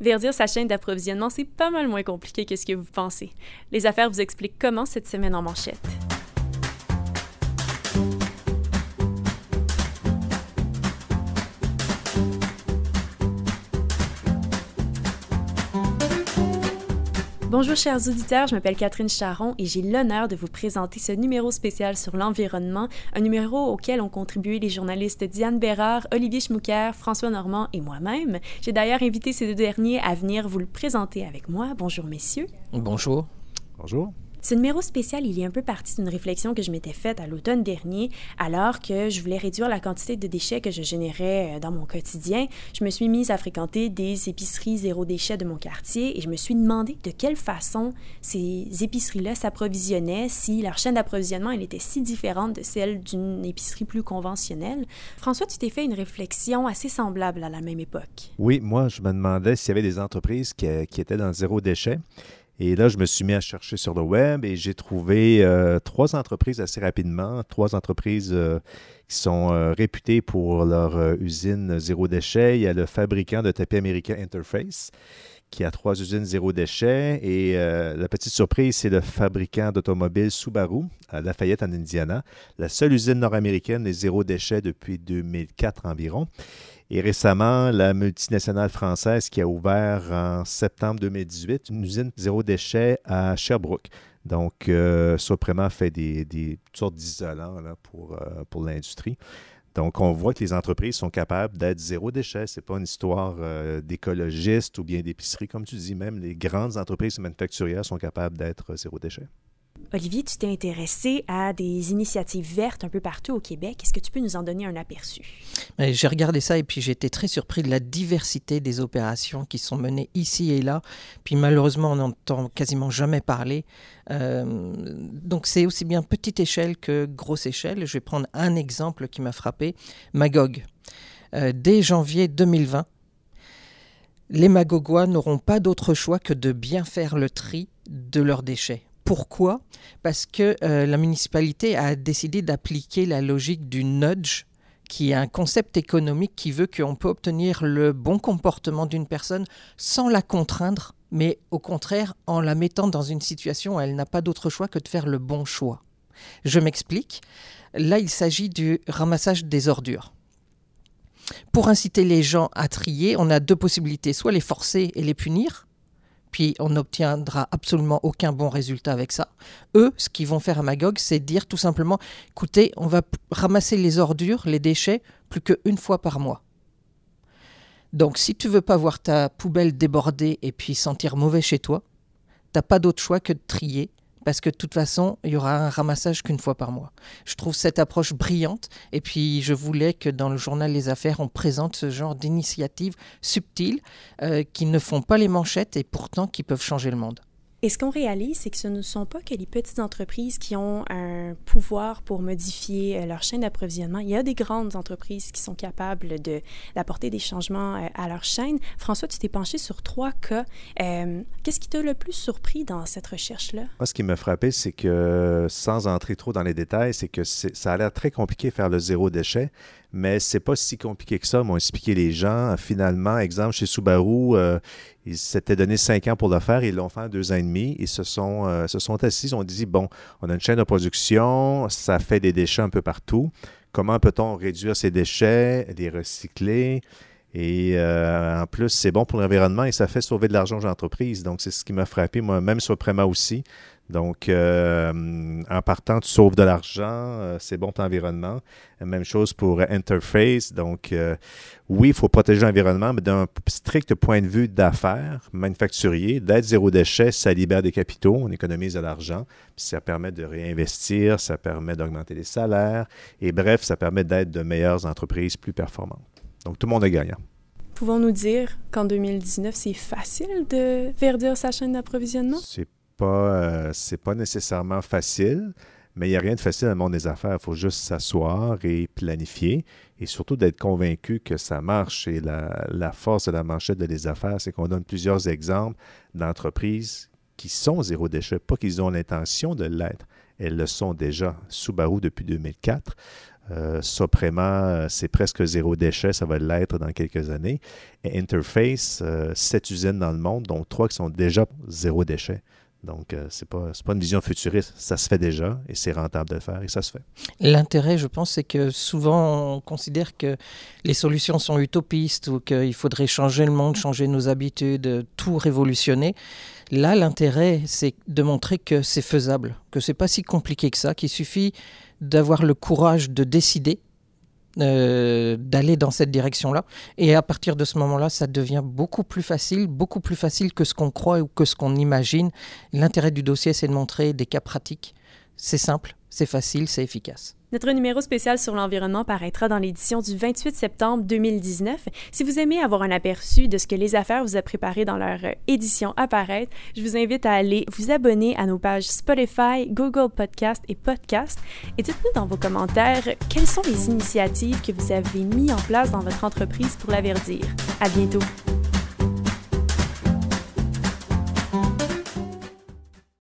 Verdir sa chaîne d'approvisionnement, c'est pas mal moins compliqué que ce que vous pensez. Les affaires vous expliquent comment cette semaine en manchette. Bonjour chers auditeurs, je m'appelle Catherine Charon et j'ai l'honneur de vous présenter ce numéro spécial sur l'environnement, un numéro auquel ont contribué les journalistes Diane Bérard, Olivier Schmucker, François Normand et moi-même. J'ai d'ailleurs invité ces deux derniers à venir vous le présenter avec moi. Bonjour messieurs. Bonjour. Bonjour. Ce numéro spécial, il est un peu parti d'une réflexion que je m'étais faite à l'automne dernier, alors que je voulais réduire la quantité de déchets que je générais euh, dans mon quotidien. Je me suis mise à fréquenter des épiceries zéro déchet de mon quartier et je me suis demandé de quelle façon ces épiceries-là s'approvisionnaient, si leur chaîne d'approvisionnement était si différente de celle d'une épicerie plus conventionnelle. François, tu t'es fait une réflexion assez semblable à la même époque. Oui, moi, je me demandais s'il y avait des entreprises qui, qui étaient dans zéro déchet. Et là, je me suis mis à chercher sur le web et j'ai trouvé euh, trois entreprises assez rapidement, trois entreprises euh, qui sont euh, réputées pour leur usine zéro déchet. Il y a le fabricant de tapis américain Interface qui a trois usines zéro déchet. Et la petite surprise, c'est le fabricant d'automobiles Subaru à Lafayette en Indiana, la seule usine nord-américaine des zéro déchet depuis 2004 environ. Et récemment, la multinationale française qui a ouvert en septembre 2018 une usine zéro déchet à Sherbrooke. Donc, euh, Soprema fait des, sortes d'isolants pour, euh, pour l'industrie. Donc, on voit que les entreprises sont capables d'être zéro déchet. Ce n'est pas une histoire euh, d'écologiste ou bien d'épicerie, comme tu dis. Même les grandes entreprises manufacturières sont capables d'être zéro déchet. Olivier, tu t'es intéressé à des initiatives vertes un peu partout au Québec. Est-ce que tu peux nous en donner un aperçu? J'ai regardé ça et puis j'ai été très surpris de la diversité des opérations qui sont menées ici et là. Puis malheureusement, on n'entend quasiment jamais parler. Euh, donc c'est aussi bien petite échelle que grosse échelle. Je vais prendre un exemple qui m'a frappé. Magog. Euh, dès janvier 2020, les Magogois n'auront pas d'autre choix que de bien faire le tri de leurs déchets pourquoi? Parce que euh, la municipalité a décidé d'appliquer la logique du nudge, qui est un concept économique qui veut qu'on peut obtenir le bon comportement d'une personne sans la contraindre, mais au contraire en la mettant dans une situation où elle n'a pas d'autre choix que de faire le bon choix. Je m'explique. Là, il s'agit du ramassage des ordures. Pour inciter les gens à trier, on a deux possibilités, soit les forcer et les punir, puis on n'obtiendra absolument aucun bon résultat avec ça. Eux, ce qu'ils vont faire à Magog, c'est dire tout simplement, écoutez, on va ramasser les ordures, les déchets, plus qu'une fois par mois. Donc si tu veux pas voir ta poubelle déborder et puis sentir mauvais chez toi, t'as pas d'autre choix que de trier parce que de toute façon, il y aura un ramassage qu'une fois par mois. Je trouve cette approche brillante et puis je voulais que dans le journal Les Affaires, on présente ce genre d'initiatives subtiles euh, qui ne font pas les manchettes et pourtant qui peuvent changer le monde. Et ce qu'on réalise, c'est que ce ne sont pas que les petites entreprises qui ont un pouvoir pour modifier euh, leur chaîne d'approvisionnement. Il y a des grandes entreprises qui sont capables d'apporter des changements euh, à leur chaîne. François, tu t'es penché sur trois cas. Euh, qu'est-ce qui t'a le plus surpris dans cette recherche-là? Moi, ce qui m'a frappé, c'est que, sans entrer trop dans les détails, c'est que ça a l'air très compliqué de faire le zéro déchet mais c'est pas si compliqué que ça, m'ont expliqué les gens. Finalement, exemple, chez Subaru, ils s'étaient donné cinq ans pour le faire, ils l'ont fait en deux ans et demi. Ils se sont, euh, se sont assis, ils ont dit, bon, on a une chaîne de production, ça fait des déchets un peu partout. Comment peut-on réduire ces déchets, les recycler? Et euh, en plus, c'est bon pour l'environnement et ça fait sauver de l'argent aux entreprises. Donc, c'est ce qui m'a frappé, moi, même sur Préma aussi. Donc, euh, en partant, tu sauves de l'argent, euh, c'est bon pour l'environnement. Même chose pour Interface. Donc, euh, oui, il faut protéger l'environnement, mais d'un strict point de vue d'affaires, manufacturier, d'être zéro déchet, ça libère des capitaux, on économise de l'argent, puis ça permet de réinvestir, ça permet d'augmenter les salaires, et bref, ça permet d'être de meilleures entreprises plus performantes. Donc, tout le monde est gagnant. Pouvons-nous dire qu'en 2019, c'est facile de verdir sa chaîne d'approvisionnement? pas, euh, c'est pas nécessairement facile, mais il n'y a rien de facile dans le monde des affaires. Il faut juste s'asseoir et planifier et surtout d'être convaincu que ça marche. Et la, force de la manchette de les affaires, c'est qu'on donne plusieurs exemples d'entreprises qui sont zéro déchet, pas qu'ils ont l'intention de l'être. Elles le sont déjà. Subaru depuis 2004. Euh, Soprema, c'est presque zéro déchet, ça va l'être dans quelques années. Et Interface, sept usines dans le monde, dont trois qui sont déjà zéro déchet. Donc, euh, ce n'est pas, une vision futuriste, ça se fait déjà et c'est rentable de le faire et ça se fait. L'intérêt, je pense, c'est que souvent on considère que les solutions sont utopistes ou qu'il faudrait changer le monde, changer nos habitudes, tout révolutionner. Là, l'intérêt, c'est de montrer que c'est faisable, que c'est pas si compliqué que ça, qu'il suffit d'avoir le courage de décider euh, d'aller dans cette direction-là. Et à partir de ce moment-là, ça devient beaucoup plus facile, beaucoup plus facile que ce qu'on croit ou que ce qu'on imagine. L'intérêt du dossier, c'est de montrer des cas pratiques. C'est simple, c'est facile, c'est efficace. Notre numéro spécial sur l'environnement paraîtra dans l'édition du 28 septembre 2019. Si vous aimez avoir un aperçu de ce que Les Affaires vous a préparé dans leur euh, édition apparaître, je vous invite à aller vous abonner à nos pages Spotify, Google Podcast et Podcast. Et dites-nous dans vos commentaires quelles sont les initiatives que vous avez mises en place dans votre entreprise pour la verdir. À bientôt!